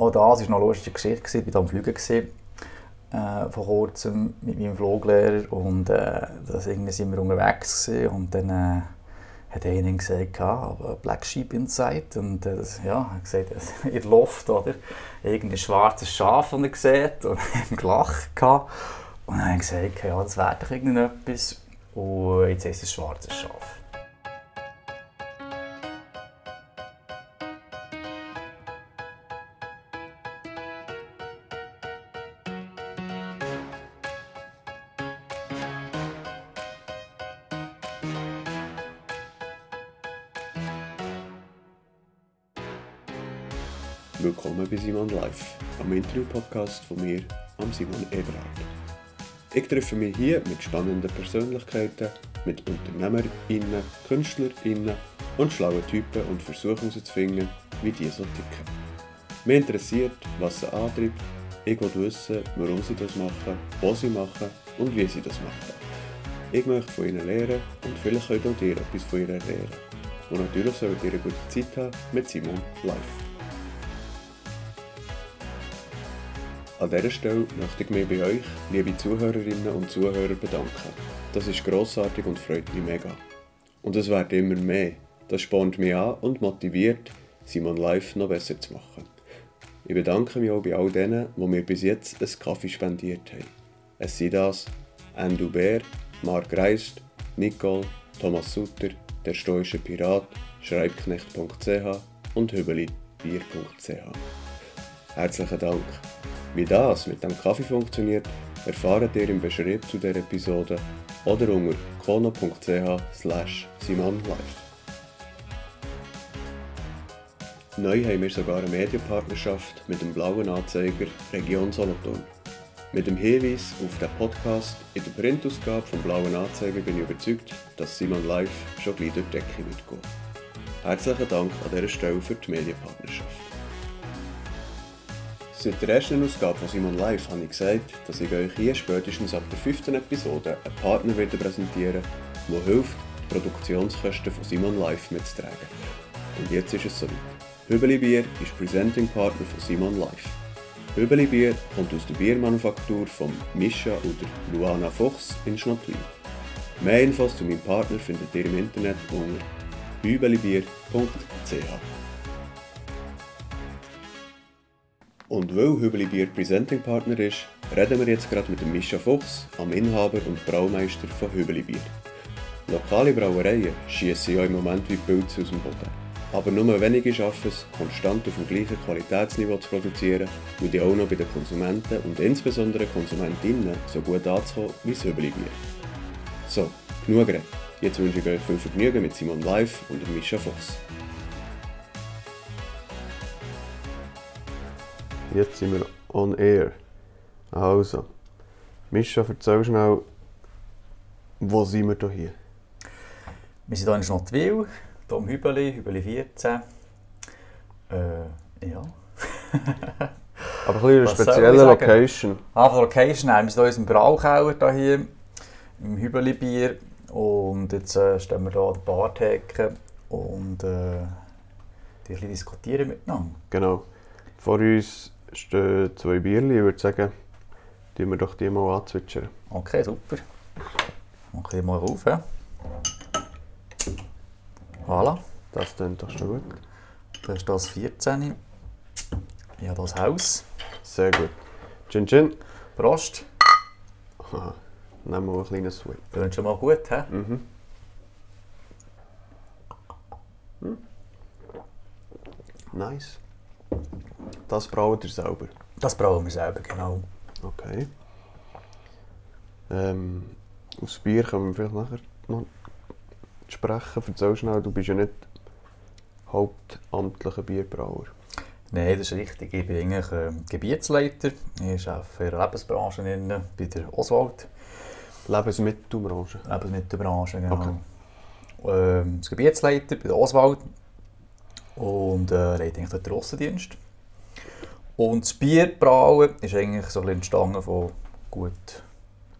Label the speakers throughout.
Speaker 1: auch das war eine lustige Geschichte. Ich war am Fliegen äh, vor kurzem mit meinem Fluglehrer und äh, das sind wir unterwegs gewesen, und dann äh, hat einer gesagt, ah, Black Sheep inside und äh, ja, er gesagt, in der Luft oder irgendein schwarzes Schaf, das er sieht und haben gelacht und dann habe ich gesagt, ja, das wäre doch irgendetwas und jetzt ist es ein schwarzes Schaf.
Speaker 2: Bei Simon Live, am Interview-Podcast von mir, am Simon Eberhard. Ich treffe mich hier mit spannenden Persönlichkeiten, mit UnternehmerInnen, KünstlerInnen und schlauen Typen und versuche herauszufinden, wie die so ticken. Mich interessiert, was sie antreibt, ich will wissen, warum sie das machen, was sie machen und wie sie das machen. Ich möchte von ihnen lernen und vielleicht könnt auch ihr etwas von ihnen lernen. Und natürlich solltet ihr eine gute Zeit haben mit Simon Live. An dieser Stelle möchte ich mich bei euch, liebe Zuhörerinnen und Zuhörer, bedanken. Das ist grossartig und freut mich mega. Und es wird immer mehr. Das spornt mich an und motiviert, Simon Live noch besser zu machen. Ich bedanke mich auch bei all denen, die mir bis jetzt einen Kaffee spendiert haben. Es sind das Andrew Bär, Mark Reist, Nicole, Thomas Sutter, der stoische Pirat, schreibknecht.ch und hübelibier.ch. Herzlichen Dank. Wie das mit dem Kaffee funktioniert, erfahrt ihr im Beschrieb zu der Episode oder unter kono.ch slash simonlive. Neu haben wir sogar eine Medienpartnerschaft mit dem blauen Anzeiger Region Solothurn. Mit dem Hinweis auf den Podcast in der Printausgabe vom blauen Anzeiger bin ich überzeugt, dass Simon Live schon gleich durch die Decke wird gehen. Herzlichen Dank an dieser Stelle für die Medienpartnerschaft. Seit der ersten Ausgabe von Simon Live habe ich gesagt, dass ich euch hier spätestens ab der fünften Episode einen Partner werde präsentieren der hilft, die Produktionskosten von Simon Live mitzutragen. Und jetzt ist es soweit. Hübeli Bier ist Presenting Partner von Simon Live. Hübeli Bier kommt aus der Biermanufaktur von Mischa oder Luana Fuchs in Schnottwil. Mehr Infos zu meinem Partner findet ihr im Internet unter hübelibier.ch. Und weil Hübeli Bier Presenting Partner ist, reden wir jetzt gerade mit dem Mischa Fuchs, am Inhaber und Braumeister von Hübeli Bier. Lokale Brauereien schießen ja im Moment wie Pilze aus dem Boden. Aber nur wenige schaffen es, konstant auf dem gleichen Qualitätsniveau zu produzieren und die auch noch bei den Konsumenten und insbesondere Konsumentinnen so gut anzukommen wie das Hübeli Bier. So, genug geredet. Jetzt wünsche ich euch viel Vergnügen mit Simon Live und Mischa Fuchs. Jetzt sind wir on air. Also, Mischa, erzähl schnell, wo sind wir hier?
Speaker 1: Wir sind hier in Schnottwil, hier im Hübeli, Hübeli 14. Äh, ja.
Speaker 2: Aber ein eine spezielle Location.
Speaker 1: Ah, von Location, nein, wir sind hier in unserem Brauchauer hier, im Hübeli-Bier. Und jetzt äh, stehen wir hier an der Bartheke und äh, diskutieren miteinander.
Speaker 2: Genau. Vor uns stehen zwei Bierchen. Ich würde sagen, die wir doch die mal anzwitschern.
Speaker 1: Okay, super. Mach ich mal auf. Ja. Voilà.
Speaker 2: Das klingt doch schon gut.
Speaker 1: Das ist das 14. Ich habe das Haus.
Speaker 2: Sehr gut. Chin Chin.
Speaker 1: Prost.
Speaker 2: Aha. Nehmen wir mal ein kleines Sweet.
Speaker 1: Klingt schon mal gut, hä? Mhm.
Speaker 2: Hm. Nice. Das brauen ihr selber?
Speaker 1: Das brauen wir selber, genau.
Speaker 2: Okay. Ähm, aufs Bier können wir vielleicht nachher noch sprechen. Erzähl schnell, du bist ja nicht hauptamtlicher Bierbrauer.
Speaker 1: Nein, das ist richtig. Ich bin eigentlich äh, Gebietsleiter. Ich arbeite in der Lebensbranche in, bei der Oswald.
Speaker 2: Lebensmittelbranche?
Speaker 1: Lebensmittelbranche, genau. Okay. Ähm, als Gebietsleiter bei der Oswald und äh, leite eigentlich den Russendienst. Und das Bierbrauen ist eigentlich so entstanden von gut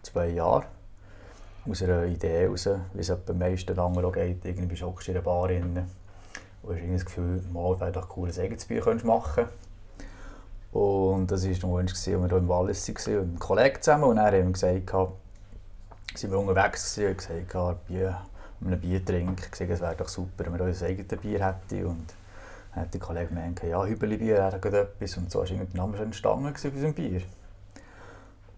Speaker 1: zwei Jahren. Aus einer Idee heraus, wie es bei meisten anderen auch geht. Irgendwie bist du in einer Bar drin und hast das Gefühl, mal wäre doch cool, ein eigenes Bier machen Und das war noch einmal, als wir hier im Wallis waren, und einem Kollegen zusammen. Und dann haben wir gesagt, sind wir unterwegs und gesagt, Bier, einem Bier trinken. Gesagt, es wäre doch super, wenn wir unser eigenes Bier hätten. Und dann hat der Kollege gemeint, ja, Hübeli-Bier wäre etwas. Und so ist irgendwie der Name schon entstanden bei unserem Bier.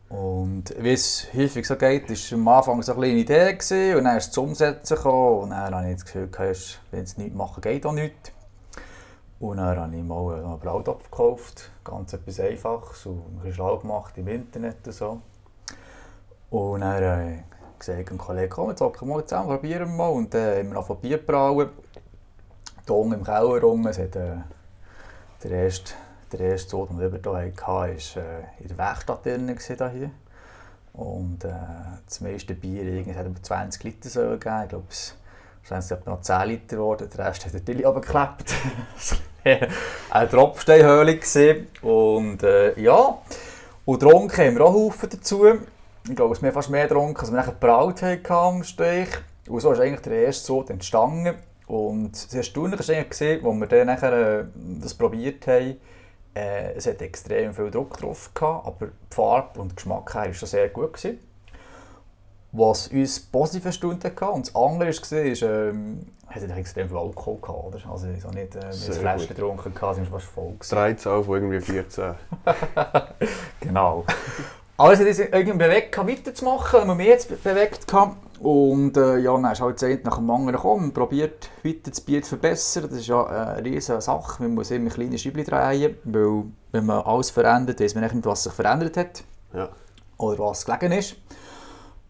Speaker 1: Und wie es häufig so geht, war am Anfang so eine kleine Idee gewesen, und dann ist es zum Umsetzen gekommen. Und dann habe ich das Gefühl, wenn es nichts machen, geht auch nichts. Und dann habe ich mal einen Brautopf gekauft, ganz etwas Einfaches und ein bisschen schlau gemacht im Internet und so. Und dann habe ich gesagt, ein Kollege, komm, jetzt hocken wir mal zusammen, probieren wir mal. Und dann haben wir noch Bier brauen. Hier unten im Keller unten, es hat, äh, der erste, der den wir hier hatten, war äh, in der Werkstatt drin hier. Und äh, das meiste Bier irgendwie, hat über 20 Liter so gegeben. Ich glaube, es waren noch 10 Liter geworden, der Rest hat der Tilly abgeklebt. eine Tropfsteinhöhle. Und äh, ja, und getrunken haben wir auch Haufen dazu. Ich glaube, es haben fast mehr getrunken, als wir nachher gebraut haben am Stich. Und so ist eigentlich der erste Sod entstanden. Und das Erstaunliche war eigentlich, als wir dann nachher, äh, das probiert haben, äh, es hat extrem viel Druck drauf gehabt, aber die Farbe und Geschmack war schon sehr gut. Gewesen was uns positiv erstaunt hat. Und das andere war, ist, ähm, hat extrem viel Alkohol gehabt, oder? Also so nicht äh, ein Fläschchen getrunken, gehabt, sind fast voll.
Speaker 2: 13 auf irgendwie 14.
Speaker 1: genau. Aber es hat uns irgendwie bewegt, weiterzumachen, wenn wir mich jetzt bewegt haben. Und äh, ja, dann ist halt Zeit nach dem anderen gekommen probiert weiter das Bier zu verbessern. Das ist ja eine riesige Sache. Man muss immer kleine Scheibchen drehen, weil wenn man alles verändert, weiß man nicht, was sich verändert hat.
Speaker 2: Ja.
Speaker 1: Oder was gelegen ist.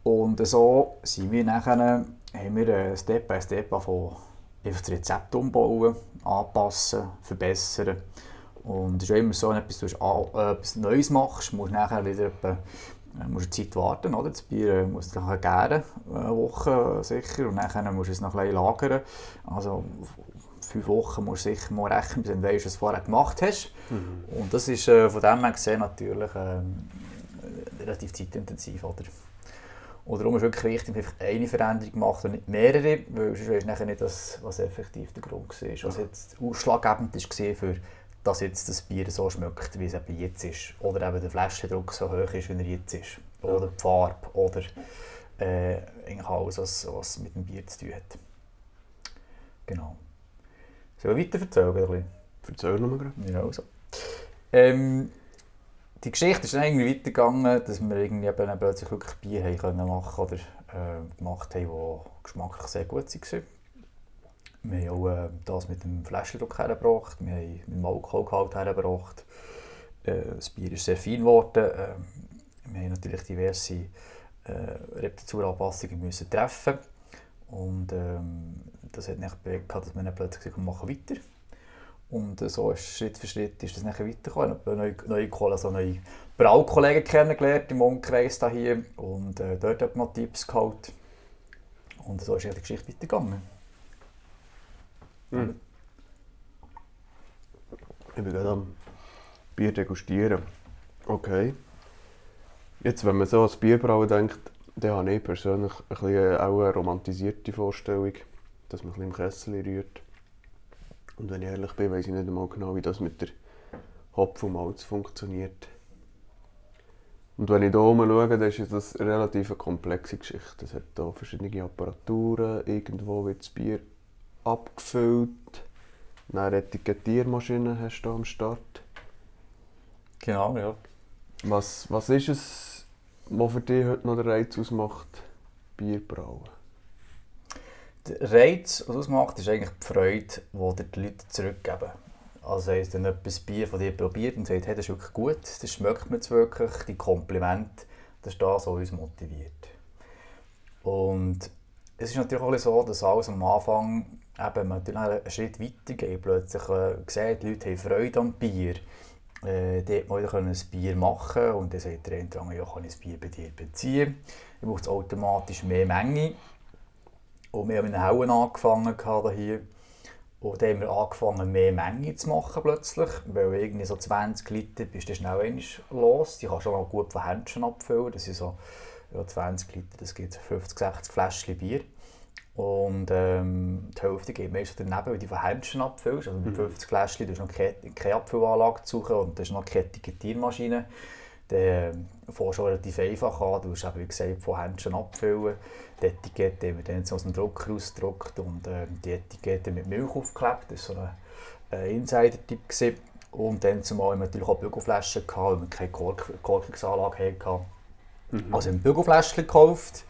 Speaker 1: Und so sind wir nachher, haben wir äh, Step by Step von das Rezept umbauen, anpassen, verbessern. Und es ist ja immer so, wenn du etwas Neues machst, musst du nachher wieder äh, musst eine Zeit warten. Oder? Das Bier äh, muss dann gären, eine Woche sicher, und dann musst du es noch ein bisschen lagern. Also fünf Wochen musst du sicher mal rechnen, bis du weißt, was du vorher gemacht hast. Mhm. Und das ist äh, von dem her gesehen natürlich äh, relativ zeitintensiv. Oder? Und darum ist wirklich wichtig, dass man eine Veränderung macht und nicht mehrere, weil sonst weisst du nicht, das, was effektiv der Grund war. Was jetzt ausschlaggebend war, für dass jetzt das Bier so schmeckt, wie es eben jetzt ist. Oder eben der Flaschendruck so hoch ist, wie er jetzt ist. Oder die Farbe. Oder äh, alles, was, was mit dem Bier zu tun hat. Genau. Sollen wir weiter erzählen?
Speaker 2: Erzähl nochmal gerade.
Speaker 1: Ja, also. Ähm, die Geschichte ist dann irgendwie weitergegangen, dass wir irgendwie eben plötzlich wirklich Bier haben können machen oder äh, gemacht haben, die geschmacklich sehr gut waren. Wir haben auch äh, das mit dem Flaschendruck hergebracht, wir haben mit dem Alkoholgehalt hergebracht. Äh, das Bier ist sehr fein geworden. Äh, wir haben natürlich diverse äh, Rezepturanpassungen müssen treffen und ähm, das hat nicht bewegt, dass wir dann plötzlich gesagt, machen weiter. Und so ist Schritt für Schritt ist das nachher weitergekommen. Ich habe neue, neue, also neue Braukollegen kennengelernt im Umkreis hier und äh, dort ich noch Tipps geholt. Und so ist die Geschichte weitergegangen.
Speaker 2: Mhm. Ich bin gerade am Bier degustieren. Okay. Jetzt, wenn man so an das Bierbrauen denkt, dann habe ich persönlich ein bisschen auch eine romantisierte Vorstellung, dass man ein bisschen im Kessel rührt und wenn ich ehrlich bin, weiß ich nicht einmal genau, wie das mit der Hopf und Malz funktioniert. Und wenn ich hier oben schaue, dann ist das eine relativ komplexe Geschichte. Es hat hier verschiedene Apparaturen, irgendwo wird das Bier abgefüllt, eine Etikettiermaschine hast du am Start.
Speaker 1: Genau, ja.
Speaker 2: Was, was ist es, was für dich heute noch den Reiz ausmacht, Bier brauen?
Speaker 1: Der Reiz, was ausmacht, ist eigentlich die Freude, die die Leute zurückgeben. Also heisst, wenn jemand Bier von dir probiert und sagt, hey, das ist wirklich gut, das schmeckt mir jetzt wirklich, die Komplimente, das ist das, was uns motiviert. Und es ist natürlich auch so, dass alles am Anfang eben, man einen Schritt weiter geht, plötzlich äh, sieht, die Leute haben Freude am Bier. Äh, dort mal ein Bier machen und dann sagt der eine, ja, kann ich das Bier bei dir beziehen. Dann braucht es automatisch mehr Menge. Und wir haben mit Hauen angefangen hier. Und dann haben wir angefangen, mehr Menge zu machen plötzlich. Weil irgendwie so 20 Liter bist du schnell einmal los. Die kannst du auch gut von Händchen abfüllen. Das sind so ja, 20 Liter, das gibt 50, 60 Fläschchen Bier. Und ähm, die Hälfte geht meist daneben, weil du von Händchen abfüllst. Also mit 50 Fläschchen du hast noch keine, keine Abfüllanlage zu suchen und du hast noch keine Etikettiermaschine. Dann äh, fährst du relativ einfach an. Du hast eben, wie gesagt, von Händchen abfüllen. Die Etikette haben wir dann aus dem Drucker ausgedruckt und äh, die Etikette mit Milch aufgeklebt. Das war so ein äh, Insider-Tipp. Und dann zumal haben wir natürlich auch Bügelflaschen gehabt, weil wir keine Kork Korkungsanlage hatten. Mhm. Also ein Bügelfläschchen gekauft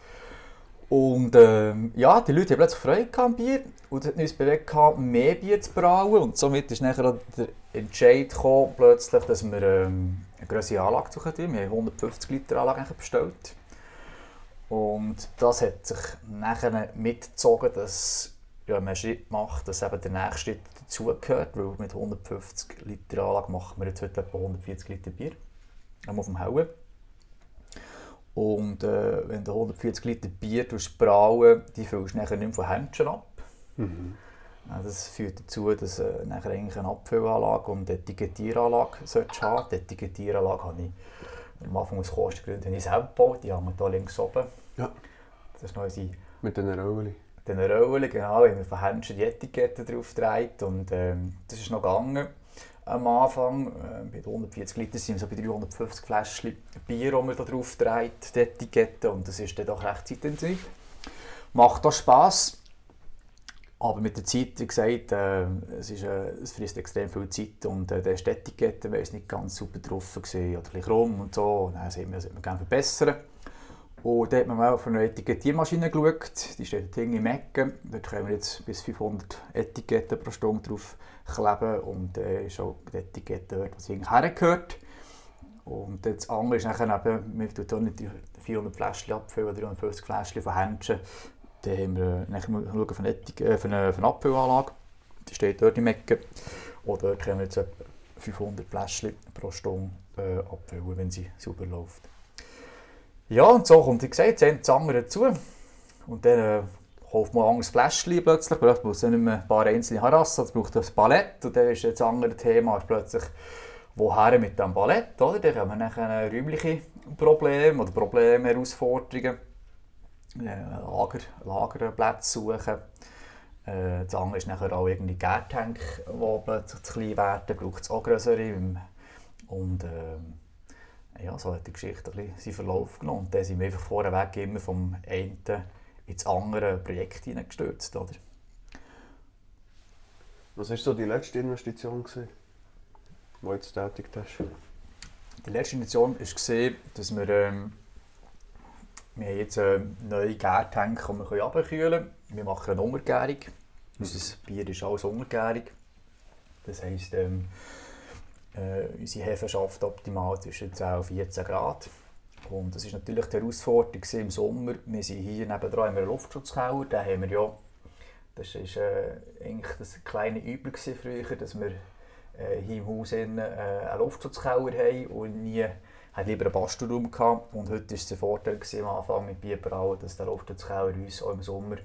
Speaker 1: und ähm, ja, die Leute haben plötzlich Freude am Bier und hat uns bewegt, mehr Bier zu brauen. Und somit ist nachher der Entscheid gekommen, plötzlich, dass wir ähm, eine größere Anlage suchen. Wir haben 150 Liter Anlage bestellt. Und das hat sich nachher mitgezogen, dass ja, man einen Schritt macht, dass eben der nächste Schritt dazugehört. Weil mit 150 Liter Anlage machen wir jetzt heute etwa 140 Liter Bier. Auf dem Hauen. Und äh, wenn du 140 Liter Bier brauen die füllst du nachher nicht mehr von Händchen ab. Mhm. Das führt dazu, dass du äh, nachher eigentlich eine Abfüllanlage und eine Etikettieranlage solltest haben. Die Etikettieranlage habe ich am Anfang aus Kostengründen ich selber gebaut. Die haben wir hier links oben.
Speaker 2: Ja.
Speaker 1: Das ist noch unsere...
Speaker 2: Mit den Rollen.
Speaker 1: Den Rollen, genau. haben wir von Händchen die Etikette drauf gedreht und ähm, das ist noch gegangen am Anfang. Äh, bei 140 Liter sind wir so bei 350 Fläschchen Bier, die man da drauf dreht, die Etikette. Und das ist dann doch recht zeitintensiv. Macht auch Spass. Aber mit der Zeit, wie gesagt, äh, es, ist, äh, es frisst extrem viel Zeit und äh, der Etikette war nicht ganz super drauf gewesen, oder ein krumm und so. Und dann sieht man, das man gerne verbessern. Und da hat man mal auf eine Etikettiermaschine geschaut, die steht dort im Ecken. Dort können wir jetzt bis 500 Etiketten pro Stunde drauf kleben und äh, ist auch die Etikette dort, was hergehört. Und das andere ist nachher eben, wir tun hier nicht die 400 Fläschchen abfüllen, 350 Fläschchen von Händchen. Dann haben wir nachher schauen für eine, äh, eine, eine Abfüllanlage, die steht dort im Ecken. Und dort können wir jetzt etwa 500 Fläschchen pro Stunde äh, abfüllen, wenn sie sauber läuft. Ja, und so kommt, wie gesagt, das andere dazu. Und dann äh, kauft man ein anderes Fläschchen plötzlich. Braucht nicht mehr ein paar einzelne Harassen, es braucht ein Ballett. Und dann ist das andere Thema ist plötzlich, woher mit dem Ballett? Oder? Dann haben wir nachher räumliche Probleme oder Probleme, Herausforderungen. Lager, Lagerplätze suchen. Äh, das andere ist nachher auch irgendwie Gärtank, die plötzlich zu klein werden. braucht es auch größere. Und äh, ja, so hat die Geschichte ein bisschen seinen Verlauf genommen. Und dann sind wir einfach vorweg immer vom einen ins andere Projekt hineingestürzt. Oder?
Speaker 2: Was war so die letzte Investition, gewesen, die du jetzt tätigt hast?
Speaker 1: Die letzte Investition war, dass wir, ähm, wir haben jetzt eine neue Gärtank, die wir abkühlen können. Wir machen eine Untergärung. Unser Bier ist alles untergärig. Das heisst, ähm, äh, unsere Hefe schafft optimal zwischen 10 und 14 Grad. Und das ist natürlich die Herausforderung im Sommer. Wir sind hier nebenan in einem Luftschutzkeller. Den haben wir ja, das war äh, eigentlich das kleine Übel früher, dass wir äh, hier im Haus in, äh, einen Luftschutzkeller haben und nie hat lieber einen Bastelraum gehabt. Und heute war es Vorteil am Anfang mit Bierbrauen, dass der Luftschutzkeller uns auch im Sommer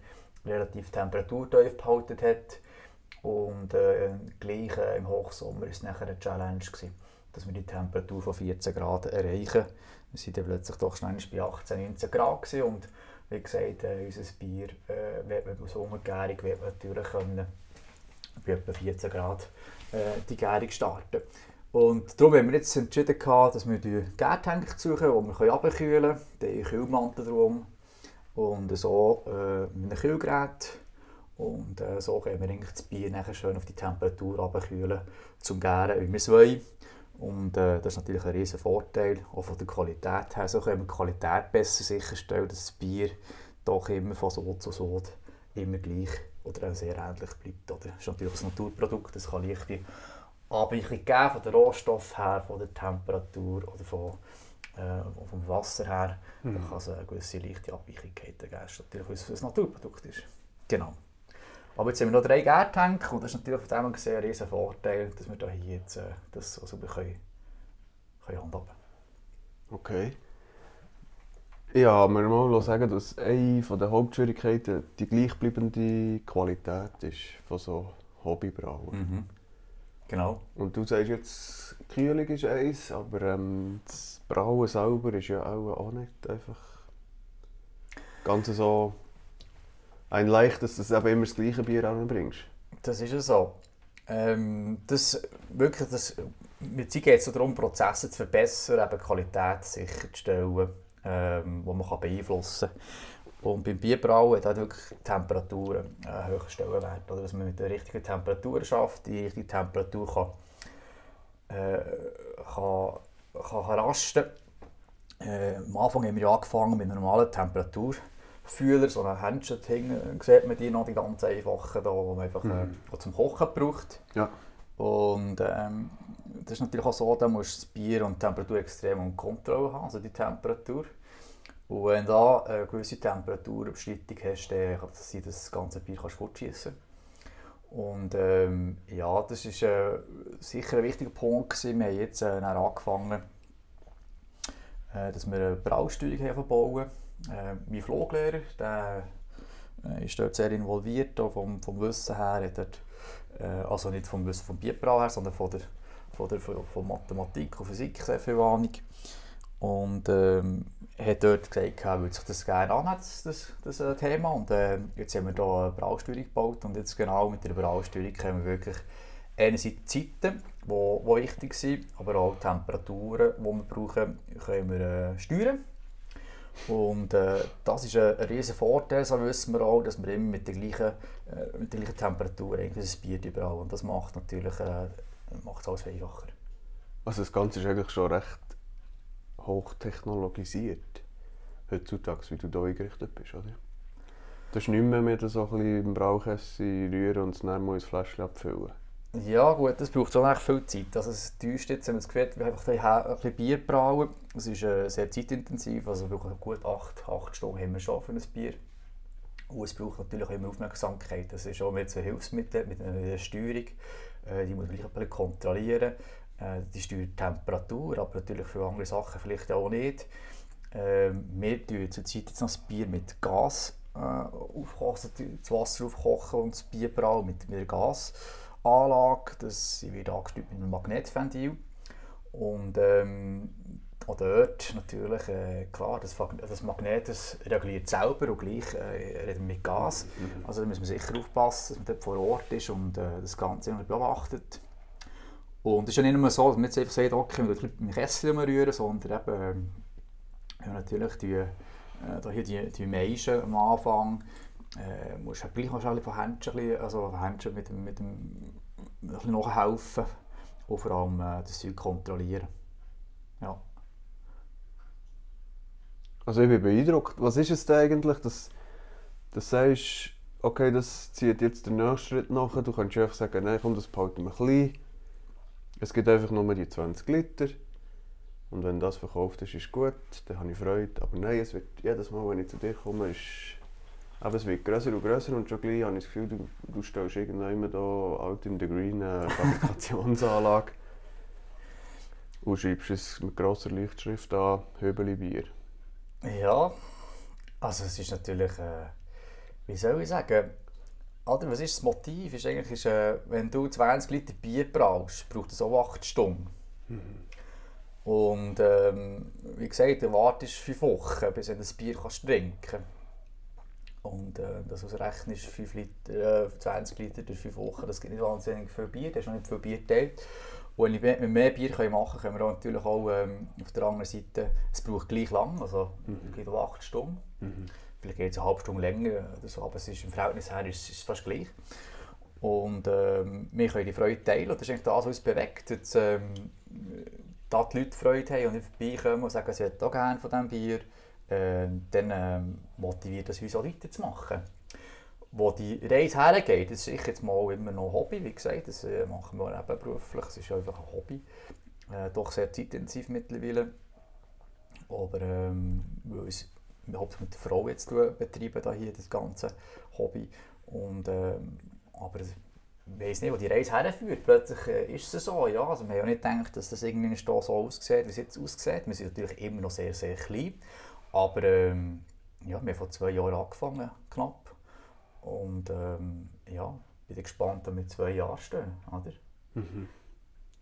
Speaker 1: relativ temperaturtief behalten hat. Und äh, gleich äh, im Hochsommer war es nachher eine Challenge gewesen, dass wir die Temperatur von 14 Grad erreichen. Wir waren dann plötzlich doch schnell bei 18, 19 Grad gewesen. und wie gesagt, äh, unser Bier äh, wird man aus Hungergärung wird man natürlich können, bei etwa 14 Grad äh, die Gärung starten. Und darum haben wir jetzt entschieden, gehabt, dass wir die Gärtank suchen, die wir abkühlen können, den Kühlmantel drum und so äh, mit einem Kühlgerät. Und äh, so können wir das Bier nachher schön auf die Temperatur abkühlen, zum Gären, wie wir es wollen. Und äh, das ist natürlich ein riesen Vorteil, auch von der Qualität her. So können wir die Qualität besser sicherstellen, dass das Bier doch immer von Sod zu Sod immer gleich oder sehr ähnlich bleibt. Oder? Das ist natürlich ein Naturprodukt, es kann leichte Abweichung geben von den Rohstoff her, von der Temperatur oder von, äh, vom Wasser her. Mhm. Da kann es eine gewisse leichte Abweichung geben, natürlich, weil es ein Naturprodukt ist. Genau. Aber jetzt haben wir noch drei Gärtank und das ist natürlich von dem gesehen ein riesen Vorteil, dass wir da hier jetzt äh, das so sauber können, können handhaben
Speaker 2: Okay. Ja, wir mal sagen, dass eine der Hauptschwierigkeiten die gleichbleibende Qualität ist von so Hobbybrauen.
Speaker 1: Mhm. Genau.
Speaker 2: Und du sagst jetzt, Kühlung ist eins, aber ähm, das Brauen selber ist ja auch, auch nicht einfach ganz so ein leichtes, dass du eben immer das gleiche Bier anbringst.
Speaker 1: Das ist ja so. Ähm, das, wirklich, das, mit Zeit geht es darum, Prozesse zu verbessern, eben Qualität sicherzustellen, ähm, die man kann beeinflussen kann. Und beim Bierbrauen hat wirklich Temperaturen einen höheren Stellenwert. Oder dass man mit der richtigen Temperatur schafft, die richtige Temperatur kann, äh, kann, kann rasten. Äh, am Anfang haben wir angefangen mit einer normalen Temperatur. Fühler, so ein Händchen hinten, sieht man die noch, die ganz einfachen, da, die man einfach mhm. äh, zum Kochen braucht.
Speaker 2: Ja.
Speaker 1: Und ähm, das ist natürlich auch so, da musst du das Bier und die Temperatur extrem unter Kontrolle haben, also die Temperatur. Und wenn du da eine gewisse Temperaturüberschreitung hast, dann kann es sein, dass das ganze Bier fortschießen Und ähm, ja, das ist äh, sicher ein wichtiger Punkt gewesen. Wir haben jetzt äh, angefangen, äh, dass wir eine Brausteuerung verbauen äh, mein Fluglehrer, der äh, ist dort sehr involviert, auch vom, vom Wissen her. Dort, äh, also nicht vom Wissen vom Bierbrau her, sondern von der, von der von, Mathematik und Physik sehr viel Ahnung. Und ähm, hat dort gesagt, er würde sich das gerne annehmen, das, das, das Thema. Und äh, jetzt haben wir hier eine Brausteuerung gebaut und jetzt genau mit der Brausteuerung können wir wirklich einerseits Zeiten, die, die wichtig sind, aber auch Temperaturen, die wir brauchen, können wir äh, steuern. Und äh, das ist ein, ein riesen Vorteil, so wissen wir auch, dass wir immer mit der gleichen, äh, mit der gleichen Temperatur eigentlich das Bier überall und das macht natürlich äh, macht es alles einfacher.
Speaker 2: Also das Ganze ist eigentlich schon recht hochtechnologisiert heutzutage, wie du hier eingerichtet bist, oder? Das ist nicht mehr, mehr so ein bisschen im Brauchessig rühren und es dann mal ins Fläschchen abfüllen.
Speaker 1: Ja gut, das braucht echt viel Zeit. Also es täuscht jetzt, wenn man das Gefühl wir einfach ein bisschen Bier brauen. Es ist äh, sehr zeitintensiv, also wir brauchen gut 8, 8 Stunden haben wir schon für ein Bier. Und es braucht natürlich auch immer Aufmerksamkeit. Das ist auch mit so Hilfsmittel, mit einer Steuerung. Äh, die muss man ein bisschen kontrollieren. Äh, die steuert die Temperatur, aber natürlich für andere Sachen vielleicht auch nicht. Äh, wir tun zurzeit jetzt noch das Bier mit Gas äh, aufkochen, das Wasser aufkochen und das Bier brauen mit, mit Gas. Anlage, das wird angesteuert mit einem Magnetventil. Und ähm, auch dort natürlich, äh, klar, das, das Magnet das reguliert selber und gleich äh, reden mit Gas. Mhm. Also da muss man sicher aufpassen, dass man dort vor Ort ist und äh, das Ganze beobachtet. Und es ist ja nicht nur so, dass man jetzt einfach sagt, okay, wir müssen mit Kessel rühren, sondern eben, ähm, wir natürlich die, äh, hier die, die Meischen am Anfang, äh, musst du gleich noch von Händchen, also Händchen mit dem, mit dem ein nachhelfen und vor allem äh, das Zeug kontrollieren. Ja.
Speaker 2: Also ich bin beeindruckt. Was ist es denn eigentlich, dass du sagst, okay, das zieht jetzt den nächsten Schritt nach. Du kannst einfach sagen, nein, komm, das behalten wir klein. Es gibt einfach nur die 20 Liter. Und wenn das verkauft ist, ist gut, dann habe ich Freude. Aber nein, es wird jedes Mal, wenn ich zu dir komme, ist aber es wird grösser und grösser und schon gleich habe ich das Gefühl, du, du stellst irgendwann hier out in the green eine Fabrikationsanlage und schreibst es mit grosser Lichtschrift an, Höbeli Bier.
Speaker 1: Ja, also es ist natürlich, äh, wie soll ich sagen, oder was ist das Motiv? Ist eigentlich, ist, äh, wenn du 20 Liter Bier brauchst, braucht es auch 8 Stunden. Mhm. Und ähm, wie gesagt, du wartest 5 Wochen, bis du das Bier kannst trinken kannst. Und äh, das ausrechnest, 5 Liter, äh, 20 Liter durch 5 Wochen, das gibt nicht wahnsinnig viel Bier, das ist noch nicht viel Bier geteilt. Und wenn wir mehr Bier können machen können, können wir natürlich auch ähm, auf der anderen Seite, es braucht gleich lang, also mhm. es geht auch 8 Stunden. Mhm. Vielleicht geht es eine halbe Stunde länger, oder so, aber es ist im Verhältnis her ist, ist fast gleich. Und ähm, wir können die Freude teilen, das ist eigentlich das, was uns bewegt. Jetzt, ähm, da die Leute Freude haben und nicht vorbeikommen und sagen, sie hätten auch gerne von diesem Bier äh, dann äh, motiviert das uns auch weiterzumachen. Wo die Reise hergeht, ist jetzt mal immer noch Hobby, wie gesagt, das äh, machen wir nebenberuflich, es ist einfach ein Hobby, äh, doch sehr zeitintensiv mittlerweile. Aber ähm, weil es hauptsächlich mit der Frau jetzt betreiben, da hier das ganze Hobby. Und, ähm, aber weiß nicht, wo die Reise herführt. Plötzlich äh, ist es so, ja. Also wir haben ja nicht gedacht, dass das irgendwie so aussieht, wie es jetzt aussieht. Wir sind natürlich immer noch sehr, sehr klein. Aber ähm, ja, wir haben vor zwei Jahren angefangen, knapp. Und ähm, ja, bin gespannt, ob wir zwei Jahre stehen. Oder? Mhm.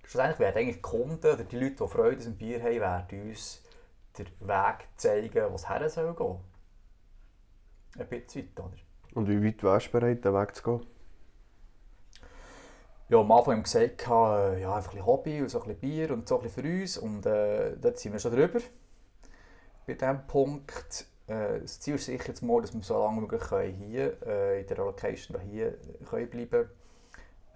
Speaker 1: Schlussendlich werden eigentlich die Kunden oder die Leute, die Freude am Bier haben, werden uns den Weg zeigen, wo es her soll gehen. Ein bisschen weit, oder?
Speaker 2: Und wie weit wärst du bereit, den Weg zu gehen?
Speaker 1: Ja, am Anfang haben wir gesagt, äh, ja, einfach ein bisschen Hobby und so ein bisschen Bier und so ein bisschen für uns. Und äh, dort sind wir schon drüber. Bei diesem Punkt, äh, das Ziel ist sicher jetzt mal, dass wir so lange wie möglich hier äh, in der Location hier können bleiben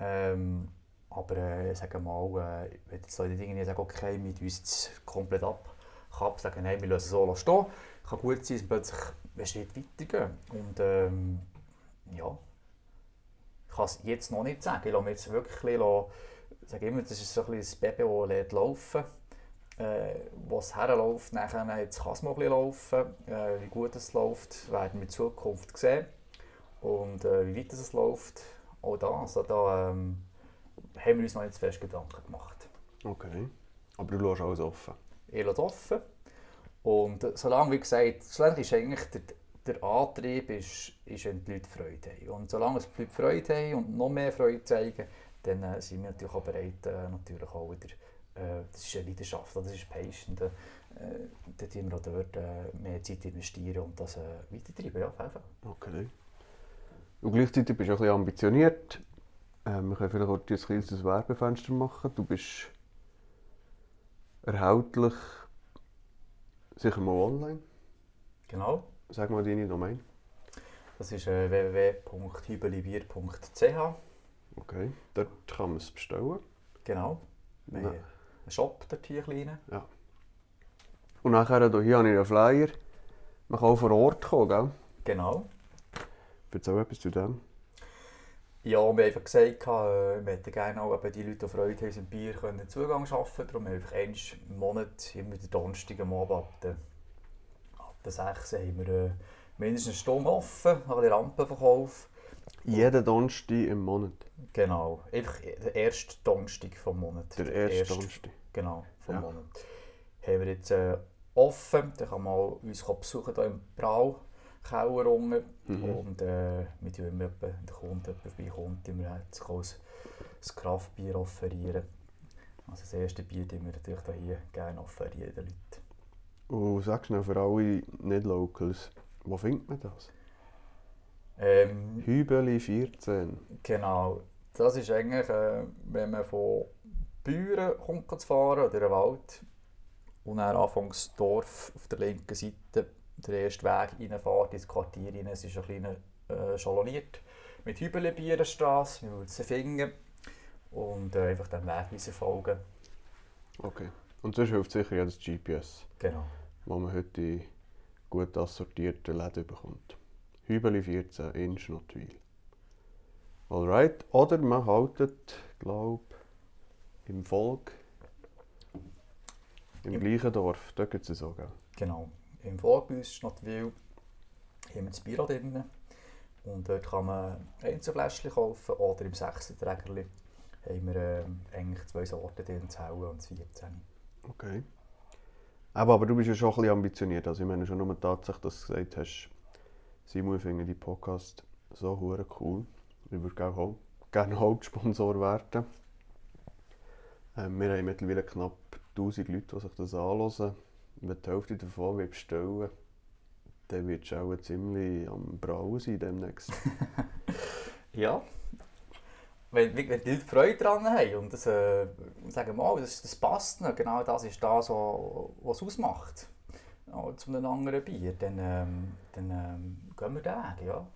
Speaker 1: ähm, aber äh, sagen mal, äh, wenn jetzt Leute irgendwie sagen, okay, mit uns komplett ab, kann sagen, nein, wir lassen es so stehen. Kann gut sein, dass plötzlich einen Schritt weitergehen. Und ähm, ja, ich kann es jetzt noch nicht sagen. Ich lasse mir jetzt wirklich lassen, sage immer, das ist so ein das Baby, das laufen äh, wo es herläuft, nachher jetzt kann es mal ein bisschen laufen. Äh, wie gut es läuft, werden wir in Zukunft sehen. Und äh, wie weit es läuft, auch da, also da ähm, haben wir uns noch nicht zu fest Gedanken gemacht.
Speaker 2: Okay, aber du lässt alles offen?
Speaker 1: Ich lasse offen. Und solange, wie gesagt, solange ist eigentlich der, der Antrieb, ist, ist, wenn die Leute Freude haben. Und solange die Leute Freude haben und noch mehr Freude zeigen, dann äh, sind wir natürlich auch bereit, äh, natürlich auch wieder äh, das ist eine Leidenschaft, das ist Passion. Da, äh, dort wir auch dort äh, mehr Zeit investieren und das äh, weitertreiben. Ja, auf jeden Fall.
Speaker 2: Okay. Und gleichzeitig bist du auch ein bisschen ambitioniert. Ähm, wir können vielleicht auch ein kleines Werbefenster machen. Du bist erhältlich sicher mal online.
Speaker 1: Genau.
Speaker 2: Sag mal deine Domain.
Speaker 1: Das ist äh, www.hübelibier.ch.
Speaker 2: Okay, dort kann man es bestellen.
Speaker 1: Genau. Einen Shop dort hier kleinen.
Speaker 2: Ja. Und nachher hier habe ich einen Flyer. Man kann auch vor Ort kommen, gell?
Speaker 1: Genau.
Speaker 2: Erzähl etwas zu dem.
Speaker 1: Ja, wir haben einfach gesagt, äh, wir hätten gerne auch die Leute, die Freude haben, im Bier können Zugang schaffen. Darum haben wir einfach einmal im Monat, immer den Donnerstag am Abend ab der, ab der 6 haben wir äh, mindestens eine Stunde offen, nach den Rampenverkauf.
Speaker 2: Jeden Donnerstag im Monat?
Speaker 1: Genau, einfach der erste Donnerstag vom Monat.
Speaker 2: Der erste, erste Donnerstag?
Speaker 1: Genau, vom ja. Monat. Haben wir jetzt äh, offen, dann kann man uns besuchen hier im Brau. Keller unten. Mhm. Und äh, wir tun immer, wenn der Kunde vorbeikommt, immer halt ein, Kraftbier offerieren. Also das erste Bier tun wir natürlich hier gerne offerieren den Leuten.
Speaker 2: Und sagst du noch für alle Nicht-Locals, wo findet man das?
Speaker 1: Ähm,
Speaker 2: Hübeli 14.
Speaker 1: Genau. Das ist eigentlich, äh, wenn man von Büren kommt zu fahren oder den Wald und dann anfangs Dorf auf der linken Seite der erste Weg reinfährt ins Quartier rein. Es ist ein bisschen äh, schaloniert mit Hübelebierenstrasse, wir würden sie finden und äh, einfach dem Weg folgen.
Speaker 2: Okay. Und sonst hilft sicher ja das GPS.
Speaker 1: Genau.
Speaker 2: Wo man heute gut assortierte Läden bekommt. Hübeli 14 in Schnottwil. Alright. Oder man haltet, glaube im Volk, im, Im gleichen Dorf. Da gibt es gell?
Speaker 1: Genau. Im Volk bei uns Schnottwil haben wir das Büro drin. Und dort kann man Einzelfläschchen kaufen oder im 6 Trägerli haben wir äh, eigentlich zwei Sorten drin, das Helle und das 14.
Speaker 2: Okay. Aber, aber du bist ja schon ein bisschen ambitioniert. Also ich meine schon nur die Tatsache, dass du gesagt hast, Simon, ich finde die Podcast so cool. Ich würde gerne Hauptsponsor werden. Ähm, wir haben mittlerweile knapp 1000 Leute, die sich das anhören. Wenn die Hälfte davon bestellen dann wird es auch ziemlich am Brauen sein demnächst.
Speaker 1: ja. Wenn, wenn die Leute Freude daran haben und das, äh, sagen mal, das, das passt, genau das ist das, was es ausmacht ja, zu einem anderen Bier, dann, ähm, dann ähm, gehen wir da, ja.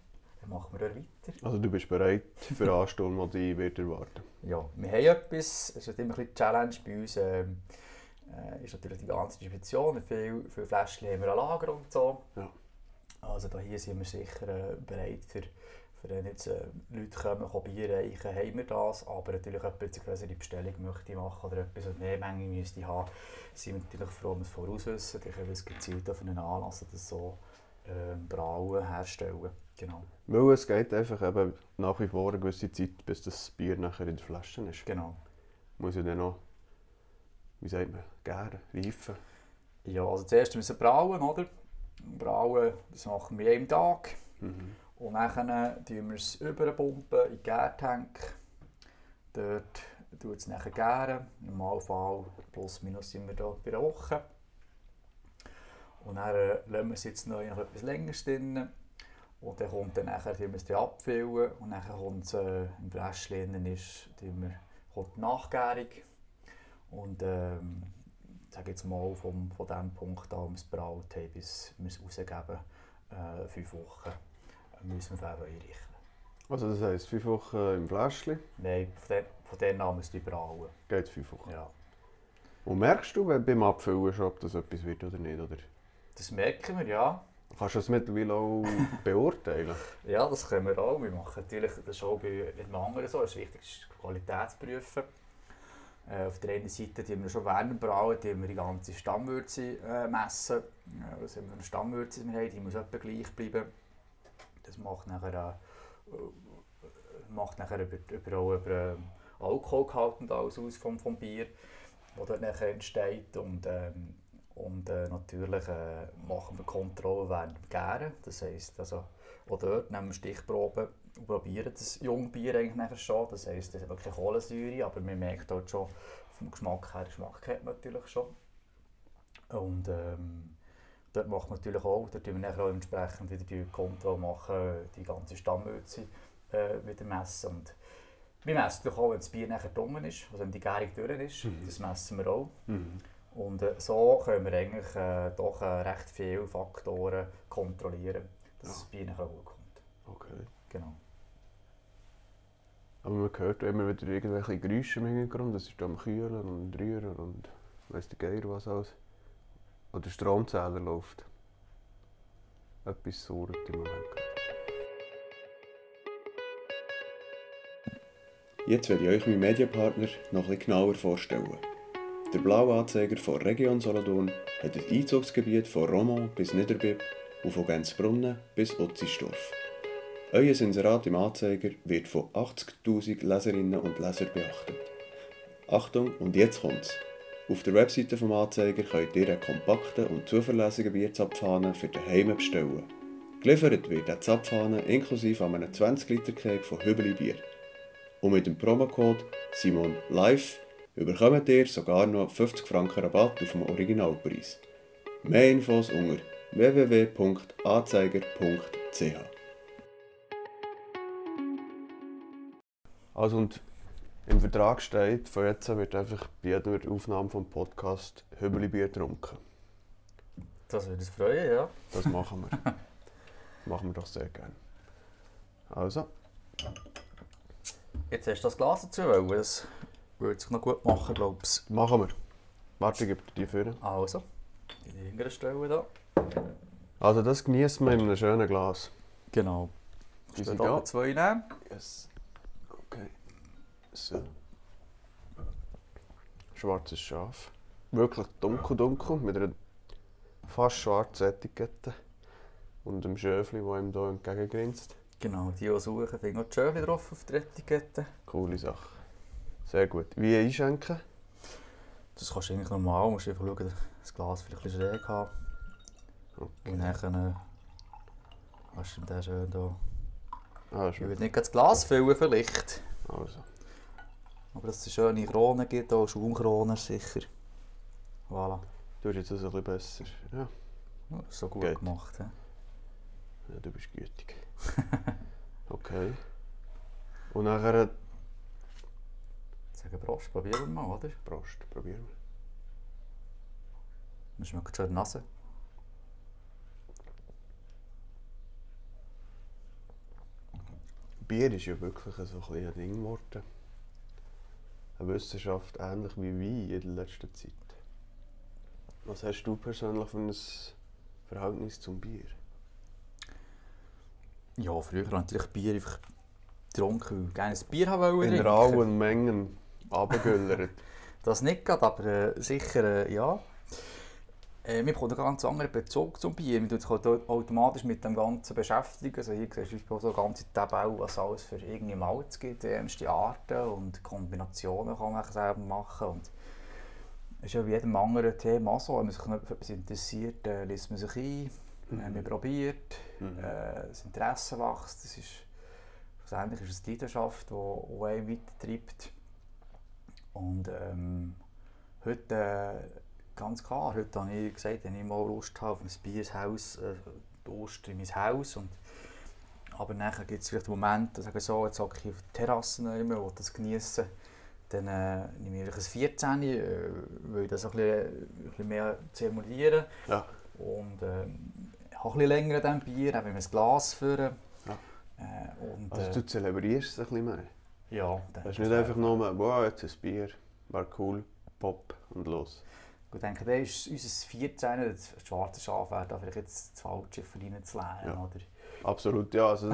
Speaker 1: Dann machen wir weiter.
Speaker 2: Also du bist bereit für eine Anstunde, die dich wird erwarten
Speaker 1: Ja, wir haben etwas, es ist immer ein bisschen Challenge bei uns, ähm, äh, ist natürlich die ganze Distribution, viele, viele Fläschchen haben wir an Lager und so.
Speaker 2: Ja.
Speaker 1: Also da hier sind wir sicher äh, bereit für wenn jetzt äh, Leute kommen, Bier reichen, haben wir das. Aber natürlich jemand eine größere Bestellung möchte machen oder etwas mehr Menge müsste haben, sind wir natürlich froh, wenn wir es voraus wissen. Dann können wir es gezielt auf einen Anlass oder so äh, brauen, herstellen. Genau.
Speaker 2: Weil es geht einfach eben nach wie vor eine gewisse Zeit, bis das Bier nachher in der Flasche ist.
Speaker 1: Genau.
Speaker 2: Muss ja dann noch, wie sagt man, gären, reifen.
Speaker 1: Ja, also zuerst müssen wir brauen, oder? Brauen, das machen wir jeden Tag. Mhm. Und dann tun wir es überpumpen in den Gärtank. Dort tut es nachher gären. Im Normalfall plus minus sind wir hier bei einer Woche. Und dann äh, lassen wir es jetzt noch etwas länger drin. Und dann kommt dann nachher, wir es abfüllen und dann kommt es äh, im Fläschchen ist, wir, kommt die Nachgärung. Und ähm, sage jetzt mal vom, von dem Punkt an, wir es braut haben, bis wir es rausgeben, äh, fünf Wochen, müssen wir es einrichten.
Speaker 2: Also das heisst, fünf Wochen im Fläschchen?
Speaker 1: Nein, von, de, von dem an müssen wir brauen.
Speaker 2: Geht fünf Wochen?
Speaker 1: Ja.
Speaker 2: Und merkst du wenn beim Abfüllen schon, ob das etwas wird oder nicht? Oder?
Speaker 1: Das merken wir, ja.
Speaker 2: Kannst du das mittlerweile auch beurteilen?
Speaker 1: Ja, das können wir auch. Wir machen natürlich das auch bei jedem anderen so. Es ist wichtig, die Qualität zu prüfen. Äh, auf der einen Seite die wir schon während Brauen die wir die ganze Stammwürze äh, messen. Was haben wir für eine Stammwürze wir haben, die muss etwa gleich bleiben. Das macht nachher, äh, macht nachher über, über, auch über äh, Alkoholgehalt und alles aus vom, vom Bier, das dort nachher entsteht. Und, ähm, und äh, natürlich äh, machen wir Kontrollen während dem Gären. Das heisst, also, auch dort nehmen wir Stichproben und probieren das Jungbier eigentlich nachher schon. Das heisst, es hat keine Kohlensäure, aber man merkt dort schon vom Geschmack her, Geschmack hat man natürlich schon. Und ähm, dort macht man natürlich auch, dort wir nachher auch entsprechend wieder die Kontrolle machen, die ganze Stammwürze äh, wieder messen. Und wir messen auch, wenn das Bier nachher dumm ist, also wenn die Gärung durch ist, mhm. das messen wir auch. Mhm. Und äh, so können wir eigentlich äh, doch äh, recht viele Faktoren kontrollieren, dass ja. das Bier nachher gut kommt.
Speaker 2: Okay.
Speaker 1: Genau.
Speaker 2: Aber man hört immer wieder irgendwelche Geräusche im Hintergrund. Das ist am Kühlen und Rühren und weiss der Geier was alles. Oder der Stromzähler läuft. Etwas surrt im Moment. Jetzt werde ich euch meinen Medienpartner noch etwas genauer vorstellen. Der blaue Anzeiger von Region Solothurn hat ein Einzugsgebiet von Romont bis Niederbib und von Gänzbrunnen bis Utzisdorf. Euer Inserat im Anzeiger wird von 80.000 Leserinnen und Lesern beachtet. Achtung, und jetzt kommt's! Auf der Webseite vom Anzeiger könnt ihr einen kompakten und zuverlässigen Bierzapfhahn für daheim bestellen. Geliefert wird der Zapfhahn inklusive einem 20 Liter Cake von Hübeli Bier. Und mit dem Promocode SimonLive bekommt ihr sogar noch 50 Franken Rabatt auf dem Originalpreis. Mehr Infos unter www.anzeiger.ch Also und im Vertrag steht, von jetzt an wird einfach bei jeder Aufnahme vom Podcast Hübeli-Bier getrunken.
Speaker 1: Das würde uns freuen, ja.
Speaker 2: Das machen wir. machen wir doch sehr gerne. Also.
Speaker 1: Jetzt hast du das Glas dazu, weil das würde sich noch gut machen, glaube ich.
Speaker 2: Machen wir. Warte, ich gebe dir die führen.
Speaker 1: Also, die hinteren Stellen hier.
Speaker 2: Also das genießen wir in einem schönen Glas.
Speaker 1: Genau.
Speaker 2: Die sind da.
Speaker 1: zwei nehmen.
Speaker 2: Yes. Okay. So. Schwarzes Schaf. Wirklich dunkel, dunkel, mit einer fast schwarzen Etikette. Und einem Schöfli, das ihm hier entgegengrinst.
Speaker 1: Genau, die, die suchen, finden auch die Schöfli drauf auf der Etikette.
Speaker 2: Coole Sache. Sehr gut. Wie einschenken?
Speaker 1: Das kannst du eigentlich normal. Du musst einfach schauen, das Glas vielleicht ein bisschen schräg haben. Okay. Und dann äh, hast du den schön hier. Ah, ich würde nicht das Glas füllen vielleicht.
Speaker 2: Also.
Speaker 1: Aber dass es schöne Kronen gibt, auch Schaumkronen sicher. Voilà.
Speaker 2: Du hast jetzt das ein bisschen besser. Ja.
Speaker 1: so gut Geht. gemacht. Ja.
Speaker 2: ja, du bist gütig. okay. Und nachher...
Speaker 1: Sagen Prost, probieren wir mal, oder?
Speaker 2: Prost, probieren wir.
Speaker 1: Man schmeckt schon Nase.
Speaker 2: Bier ist ja wirklich so ein, ein Ding geworden. Eine Wissenschaft ähnlich wie Wein in der letzten Zeit. Was hast du persönlich für ein Verhältnis zum Bier?
Speaker 1: Ja, früher habe ich natürlich Bier einfach getrunken, weil ich gerne ein Bier haben wollte.
Speaker 2: In rauen Mengen abgegüllert.
Speaker 1: das nicht gerade, aber äh, sicher äh, ja. Äh, man bekommt einen ganz anderen Bezug zum Bier. Tut sich automatisch mit dem Ganzen beschäftigen. Also hier siehst du so eine ganze Tabelle, was es alles für irgendwie Malz gibt, ernste Arten und Kombinationen kann man selber machen. Und das ist ja wie jedem anderen Thema so. Wenn man sich für etwas interessiert, äh, liest man sich ein, mhm. äh, man probiert, mhm. äh, das Interesse wächst. Das ist, schlussendlich ist es die Leidenschaft, die, die einen weitertreibt. Und ähm, heute äh, Ganz klar, heute habe ich gesagt, wenn ich mal Lust habe auf ein Biershaus, äh, Durst in mein Haus und Aber nachher gibt es vielleicht Momente, sagen so, jetzt hocke ich auf der Terrasse immer, will das genießen. Dann äh, nehme ich ein 14, äh, will das ein bisschen, ein bisschen mehr zelebrieren.
Speaker 2: Ja.
Speaker 1: Und äh, habe ein bisschen länger an diesem Bier, habe mir ein Glas führen.
Speaker 2: Ja.
Speaker 1: Äh, und,
Speaker 2: Also
Speaker 1: äh,
Speaker 2: du zelebrierst es ein bisschen mehr.
Speaker 1: Ja,
Speaker 2: Das ist nicht einfach nur, wow, jetzt ein Bier, war cool, Pop und los.
Speaker 1: Ich denke, dann ist unser 14, das schwarze Schaf, wäre da vielleicht jetzt das Falsche für ihn zu lernen.
Speaker 2: Ja.
Speaker 1: Oder?
Speaker 2: Absolut, ja. Also,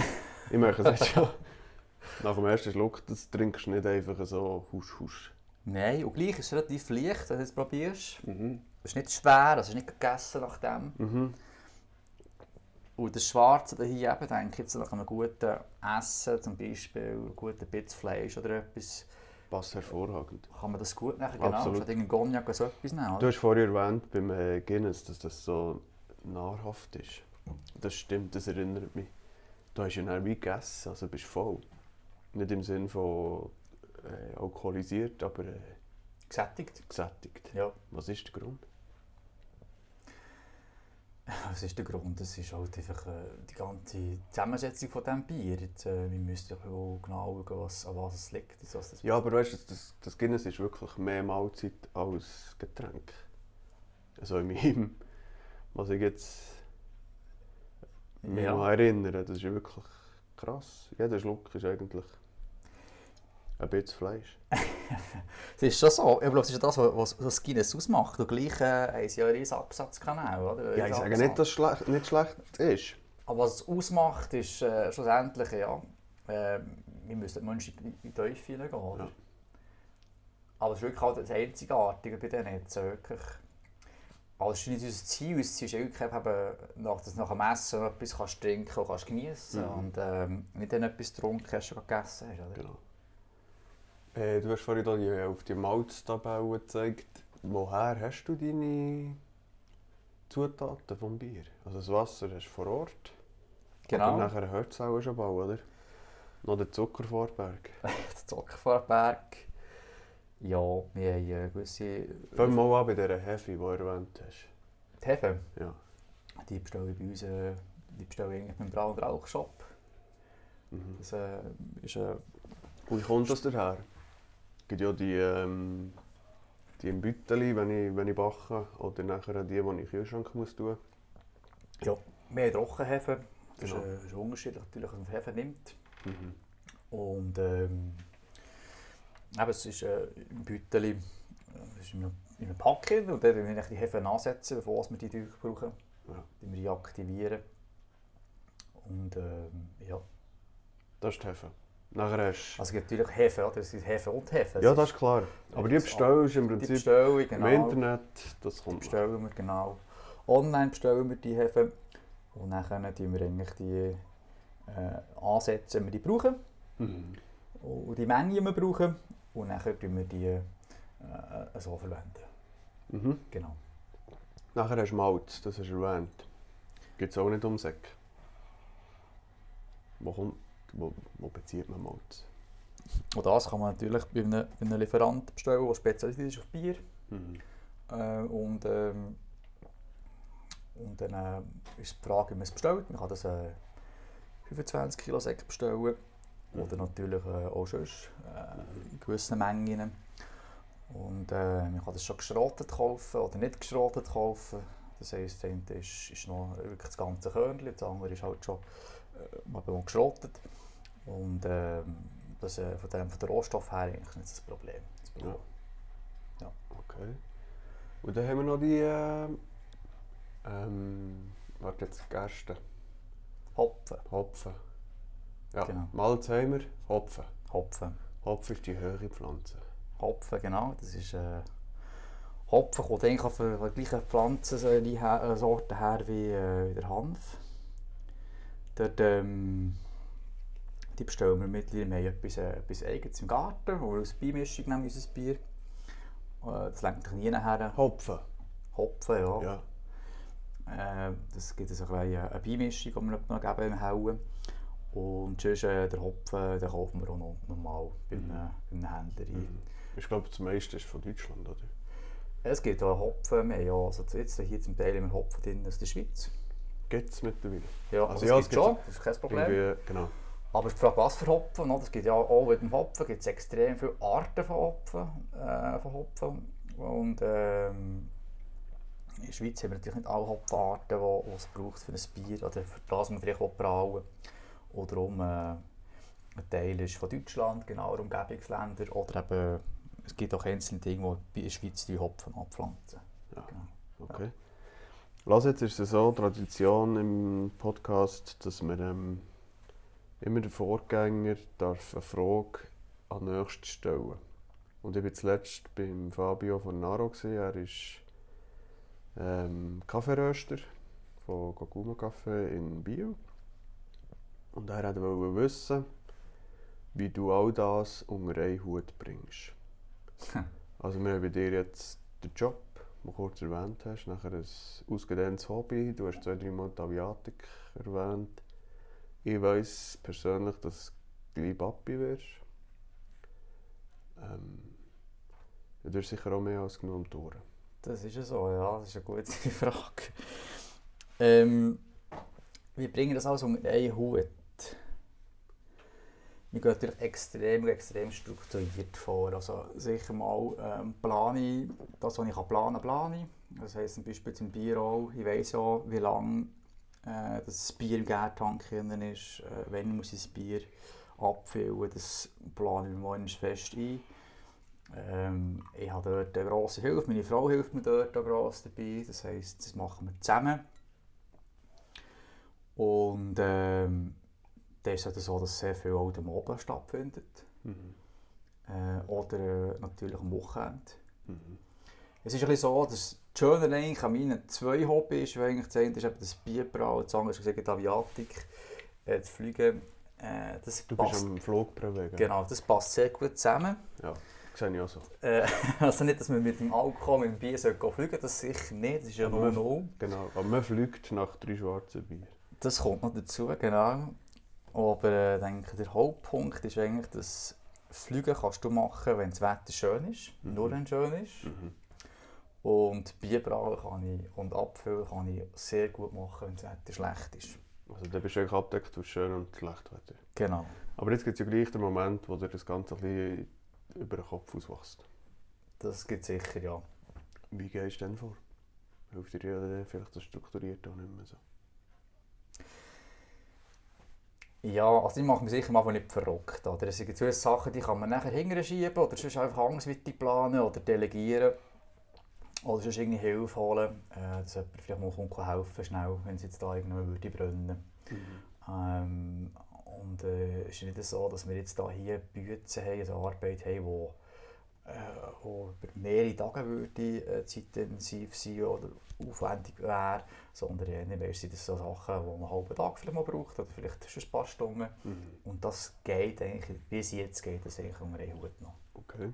Speaker 2: ich merke es jetzt schon. Nach dem ersten Schluck, das trinkst du nicht einfach so husch husch.
Speaker 1: Nein, und gleich ist es relativ leicht, wenn du es probierst.
Speaker 2: Mhm.
Speaker 1: Es ist nicht schwer, es ist nicht gegessen nach dem.
Speaker 2: Mhm.
Speaker 1: Und das Schwarze hier eben, denke ich, jetzt nach einem guten Essen, zum Beispiel einem guten Bit Fleisch oder etwas,
Speaker 2: Passt hervorragend.
Speaker 1: kann man das gut nachher genau,
Speaker 2: Absolut.
Speaker 1: statt irgendeinen Cognac oder so etwas nehmen.
Speaker 2: Du hast vorhin erwähnt beim äh, Guinness, dass das so nahrhaft ist. Das stimmt, das erinnert mich. Du hast ja dann wie gegessen, also bist voll. Nicht im Sinn von äh, alkoholisiert, aber äh,
Speaker 1: Gesättigt.
Speaker 2: gesättigt.
Speaker 1: Ja.
Speaker 2: Was ist der Grund?
Speaker 1: Was ist der Grund? Das ist halt einfach äh, die ganze Zusammensetzung von diesem Bier. Jetzt, äh, wir müssen ja genau schauen, was, an was es liegt. Also, das
Speaker 2: Ja, aber weißt du, das, das Guinness ist wirklich mehr Mahlzeit als Getränk. Also in meinem, was ich jetzt mich
Speaker 1: Ja.
Speaker 2: erinnere, das ist wirklich krass. Jeder Schluck ist eigentlich ein bisschen Fleisch.
Speaker 1: Es ist schon so. Ich glaube, es ist das, was, was das Guinness ausmacht. Und gleich äh, haben sie ja einen Absatzkanal. Oder?
Speaker 2: Ja, ich sage nicht, dass es schlecht, nicht schlecht ist.
Speaker 1: Aber was es ausmacht, ist äh, schlussendlich, ja, äh, wir müssen die Menschen in die Teufel. Oder?
Speaker 2: Ja.
Speaker 1: Aber es ist wirklich halt das Einzigartige bei denen jetzt. äh, Wirklich. Aber es ist nicht unser Ziel. Unser Ziel ist wirklich eben, nach, dass du nach dem Essen noch etwas kannst trinken und kannst genießen
Speaker 2: Mhm.
Speaker 1: Und ähm, nicht dann etwas getrunken hast und gegessen hast. Oder?
Speaker 2: Genau. Äh, du hast vorhin da die, auf die Malztabelle gezeigt. Woher hast du deine Zutaten vom Bier? Also das Wasser hast du vor Ort.
Speaker 1: Genau.
Speaker 2: Aber nachher hört es auch schon bald, oder? Noch der Zuckervorberg.
Speaker 1: Der Zuckervorberg. Ja, wir haben äh, gewisse...
Speaker 2: Fangen wir mal an bei dieser Hefe, die du erwähnt hast.
Speaker 1: Die Hefe,
Speaker 2: Ja.
Speaker 1: die bestelle ich bei uns äh, die bestelle ich eigentlich beim Brau- und Rauchshop.
Speaker 2: Mhm.
Speaker 1: Das äh, ist äh,
Speaker 2: Und wie kommt das daher? Gibt ja die, ähm, die im Bütteli, wenn ich, wenn ich backe, oder nachher die, die ich in den Kühlschrank muss tun
Speaker 1: ja, mehr Trockenhefe. Das
Speaker 2: Genau.
Speaker 1: ist, äh, ist unterschiedlich, natürlich, was man Hefe nimmt.
Speaker 2: Mhm.
Speaker 1: Und ähm, eben, es ist äh, im Bütteli, es ist in einem, in einem Packen und dann müssen wir die Hefe ansetzen, bevor wir die Tücher brauchen.
Speaker 2: Ja.
Speaker 1: Die wir aktivieren. Und ähm, ja,
Speaker 2: Das ist die Hefe. Nachher hast
Speaker 1: also es gibt natürlich Hefe, oder? Es gibt Hefe und Hefe.
Speaker 2: Ja, das ist klar. Aber die bestellst du im
Speaker 1: die
Speaker 2: Prinzip
Speaker 1: Bestellung, genau.
Speaker 2: im Internet, das
Speaker 1: Die
Speaker 2: kommt noch.
Speaker 1: bestellen wir, genau. Online bestellen wir die Hefe. Und dann tun wir eigentlich die äh, ansetzen, wenn wir die brauchen.
Speaker 2: Mhm.
Speaker 1: Und die Menge, die wir brauchen. Und dann tun wir die äh, so verwenden.
Speaker 2: Mhm.
Speaker 1: Genau.
Speaker 2: Nachher hast du Malz, das hast du erwähnt. Gibt es auch nicht um Säck. Wo, kommt, wo, wo bezieht man Malz?
Speaker 1: Und das kann man natürlich bei einem, bei einem Lieferanten bestellen, der spezialisiert ist auf Bier.
Speaker 2: Mhm.
Speaker 1: Äh, und, ähm, und dann äh, ist die Frage, wie man es bestellt. Man kann das äh, 25 Kilo Säcke bestellen. Oder natürlich äh, auch sonst äh, in gewissen Mengen. Und äh, man kann das schon geschrotet kaufen oder nicht geschrotet kaufen. Das heisst, das eine ist, ist noch wirklich das ganze Körnchen, das andere ist halt schon mal geschrotet. Und ähm, das, äh, von, dem, von der Rohstoff her eigentlich nicht das Problem. Das Problem.
Speaker 2: Okay. Und dann haben wir noch die. Äh, ähm, warte jetzt, Gerste.
Speaker 1: Hopfen.
Speaker 2: Hopfen. Ja,
Speaker 1: Genau.
Speaker 2: Malz haben wir, Hopfen.
Speaker 1: Hopfen.
Speaker 2: Hopfen ist die höhere Pflanze.
Speaker 1: Hopfen, genau. Das ist, äh, Hopfen kommt eigentlich von der gleichen Pflanzensorte her wie, äh, wie der Hanf. Dort, ähm, die bestellen wir mittlerweile. Wir haben etwas, äh, etwas Eigenes im Garten, wo wir als Beimischung nehmen, unser Bier. Äh, das lenkt sich nie nachher.
Speaker 2: Hopfen?
Speaker 1: Hopfen, ja.
Speaker 2: Ja.
Speaker 1: Äh, das gibt es eine, eine Beimischung, die wir noch geben im Hauen. Und sonst äh, der Hopfen, den kaufen wir auch noch normal bei einem, bei einem Händler ein.
Speaker 2: Mhm. Ich glaube, das meiste ist von Deutschland, oder?
Speaker 1: Es gibt auch Hopfen, wir haben ja, also jetzt hier zum Teil immer Hopfen drin aus der Schweiz.
Speaker 2: Gibt es mittlerweile.
Speaker 1: Ja,
Speaker 2: Also
Speaker 1: also
Speaker 2: ja,
Speaker 1: ja,
Speaker 2: es gibt
Speaker 1: schon, das ist kein Problem.
Speaker 2: Genau.
Speaker 1: Aber die Frage, was für Hopfen. Es gibt ja auch mit dem Hopfen gibt es extrem viele Arten von Hopfen. Äh, von Hopfen. Und ähm, in der Schweiz haben wir natürlich nicht alle Hopfenarten, die es braucht für ein Bier oder für das, man vielleicht brauen will. Oder darum, äh, ein Teil ist von Deutschland, genau, Umgebungsländer. Oder eben, es gibt auch einzelne Dinge, die in der Schweiz die Hopfen abpflanzen.
Speaker 2: Ja.
Speaker 1: Genau.
Speaker 2: Okay. Lass jetzt ist es so Tradition im Podcast, dass wir ähm, immer den Vorgänger darf eine Frage an nächsten stellen. Und ich war zuletzt beim Fabio von Naro. Gewesen. Er ist ähm, Kaffeeröster von Goguma Kaffee in Bio. Und er wollte wissen, wie du all das unter einen Hut bringst. Also wir haben bei dir jetzt den Job, du kurz erwähnt hast, nachher ein ausgedehntes Hobby, du hast zwei, drei Mal die Aviatik erwähnt. Ich weiss persönlich, dass du gleich Papi wirst. Ähm, du hast sicher auch mehr als genug um Ohren.
Speaker 1: Das ist ja so, ja, das ist eine gute Frage. Ähm, wie bringen das alles unter einen Hut? Wir gehen natürlich extrem, extrem strukturiert vor. Also sicher mal ähm, plane ich, das, was ich kann planen plane ich. Das heisst zum Beispiel zum Bier auch, ich weiss ja, wie lange äh, das Bier im Gärtank ist, äh, wann muss ich das Bier abfüllen, das plane ich mir morgens fest ein. Ähm, ich habe dort eine grosse Hilfe, meine Frau hilft mir dort auch gross dabei, das heisst, das machen wir zusammen. Und ähm, dann ist es so, dass sehr viel auch am Abend stattfindet.
Speaker 2: Mhm.
Speaker 1: Äh, oder äh, natürlich am Wochenende.
Speaker 2: Mhm.
Speaker 1: Es ist ein bisschen so, dass das Schöne eigentlich an meinen zwei Hobbys ist, weil eigentlich das eine ist eben das Bierbrauen, das andere ist gesagt die Aviatik, äh, das Fliegen. Äh, das
Speaker 2: Du
Speaker 1: passt,
Speaker 2: bist am Flug bewegen.
Speaker 1: genau, das passt sehr gut zusammen.
Speaker 2: Ja, sehe ich auch so.
Speaker 1: Äh, also nicht, dass man mit dem Alkohol, mit dem Bier fliegen das sicher nicht, das ist ja nur
Speaker 2: man-
Speaker 1: no.
Speaker 2: Genau, aber man fliegt nach drei schwarzen Bier.
Speaker 1: Das kommt noch dazu, genau. Aber äh, ich denke, der Hauptpunkt ist eigentlich, dass Fliegen kannst du machen, wenn das Wetter schön ist,
Speaker 2: Mhm.
Speaker 1: nur wenn es schön ist.
Speaker 2: Mhm.
Speaker 1: Und Bierbrauen kann ich und Abfüllen kann ich sehr gut machen, wenn das Wetter schlecht ist.
Speaker 2: Also da bist du eigentlich abgedeckt durch schön und schlecht Wetter.
Speaker 1: Genau.
Speaker 2: Aber jetzt gibt es ja gleich den Moment, wo dir das Ganze ein bisschen über den Kopf auswächst.
Speaker 1: Das gibt sicher, ja.
Speaker 2: Wie gehst du denn vor? Hilft dir ja dann vielleicht das strukturiert auch nicht mehr so?
Speaker 1: Ja, also ich mache mich sicher mal nicht verrückt. Oder? Es gibt so Sachen, die kann man nachher hinterher schieben oder sonst einfach andersweitig planen oder delegieren. Oder sonst irgendwie Hilfe holen, äh, dass jemand vielleicht mal kommt helfen schnell, wenn es jetzt da irgendwann würde brennen. Ähm, und äh, es ist nicht so, dass wir jetzt da hier Bützen haben, also Arbeit haben, wo, äh, wo über mehrere Tage würde, äh, zeitintensiv sein oder aufwendig wäre, sondern eher sind das so Sachen, die man einen halben Tag vielleicht mal braucht oder vielleicht schon ein paar Stunden.
Speaker 2: Mhm.
Speaker 1: Und das geht eigentlich, es jetzt geht, das eigentlich unter einen Hut noch.
Speaker 2: Okay.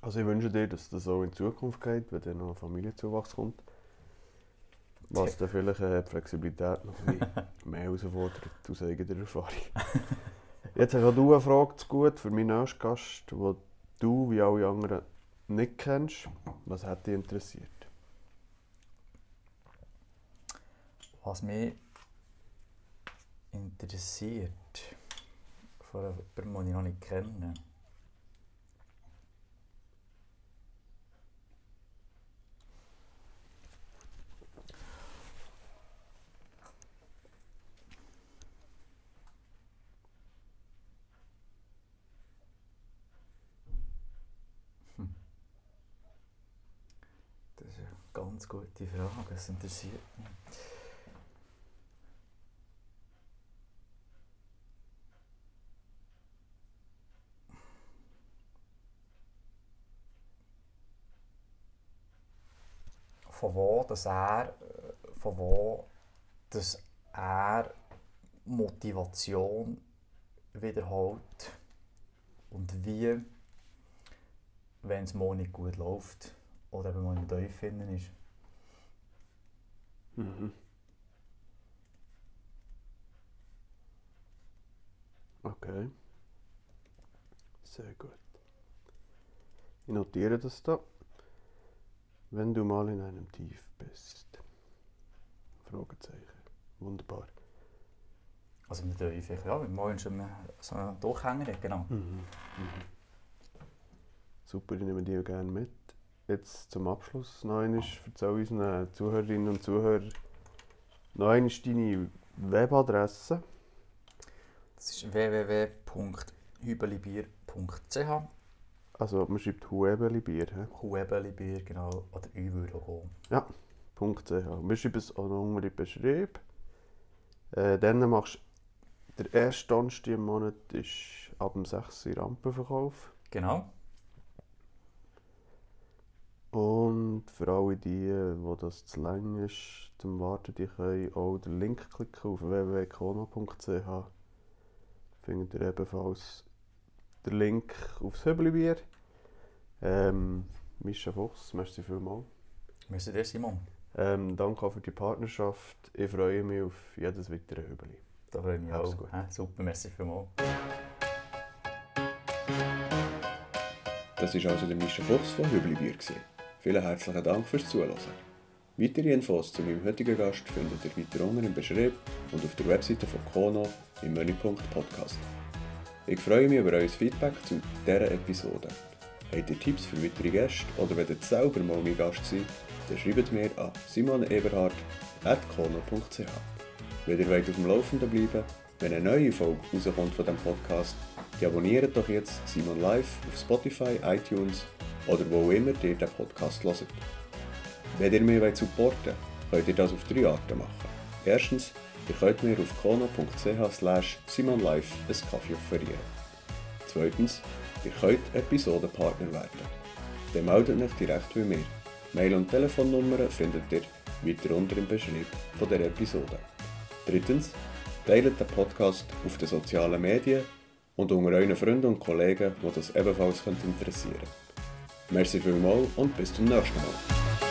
Speaker 2: Also ich wünsche dir, dass das auch in Zukunft geht, wenn dann noch ein Familienzuwachs kommt. Was dann vielleicht äh, die Flexibilität noch ein mehr herausfordert aus eigener Erfahrung. Jetzt hast auch du eine Frage zu gut für meinen nächsten Gast, du wie alle anderen nicht kennst. Was hat dich interessiert?
Speaker 1: Was mich interessiert, von jemandem, den ich noch nicht kenne, Hm. Das ist eine ganz gute Frage, das interessiert mich. von wo dass er, äh, von wo dass er Motivation wiederholt und wie, wenn es mal nicht gut läuft oder wenn man im Teufel ist.
Speaker 2: Mhm. Okay. Sehr gut. Ich notiere das da. Wenn du mal in einem Tief bist, Fragezeichen. Wunderbar.
Speaker 1: Also mit der Teufel, ja, mit morgen schon so einen Durchhänger, genau.
Speaker 2: Mhm. Super, ich nehme die gerne mit. Jetzt zum Abschluss noch einmal, erzähl unseren Zuhörerinnen und Zuhörern noch einmal deine Webadresse.
Speaker 1: Das ist www.hübelibier.ch
Speaker 2: Also man schreibt Huebelibier. he?
Speaker 1: Huebelibier, genau, oder Ü auch.
Speaker 2: Ja, .ch. Wir schreiben es auch noch unter in den Beschrieb. Äh, dann machst du, der erste Donnerstag im Monat ist ab dem 6. Uhr Rampenverkauf.
Speaker 1: Genau.
Speaker 2: Und für alle die, wo das zu lang ist zum Warten, die können auch den Link klicken auf www.kono.ch. Findet ihr ebenfalls den Link aufs Höbelibier. Ähm, Mischa Fuchs, merci vielmals.
Speaker 1: Merci dir, Simon.
Speaker 2: Ähm, danke auch für die Partnerschaft. Ich freue mich auf jedes weitere Höbeli.
Speaker 1: Da freue ich mich
Speaker 2: Alles
Speaker 1: auch.
Speaker 2: gut.
Speaker 1: Super, merci vielmals.
Speaker 2: Das war also der Mischa Fuchs von Hüblibier. Vielen herzlichen Dank fürs Zuhören. Weitere Infos zu meinem heutigen Gast findet ihr weiter unten im Beschrieb und auf der Webseite von Kono im Menüpunkt Podcast. Ich freue mich über euer Feedback zu dieser Episode. Habt ihr Tipps für weitere Gäste oder wollt ihr selber mal mein Gast sein, dann schreibt mir an simoneberhard.kono.ch. Wenn ihr wollt auf dem Laufenden bleiben wenn eine neue Folge rauskommt von diesem Podcast, dann abonniert doch jetzt Simon Live auf Spotify, iTunes oder wo immer ihr den Podcast hört. Wenn ihr mich supporten wollt, könnt ihr das auf drei Arten machen. Erstens, ihr könnt mir auf kono.ch slash simonlive ein Kaffee offerieren. Zweitens, ihr könnt Episodenpartner werden. Dann meldet euch direkt bei mir. Mail- und Telefonnummern findet ihr weiter unter im Beschrieb von der Episode. Drittens, teilt den Podcast auf den sozialen Medien und unter euren Freunden und Kollegen, die das ebenfalls interessieren könnte. Merci vielmals und bis zum nächsten Mal.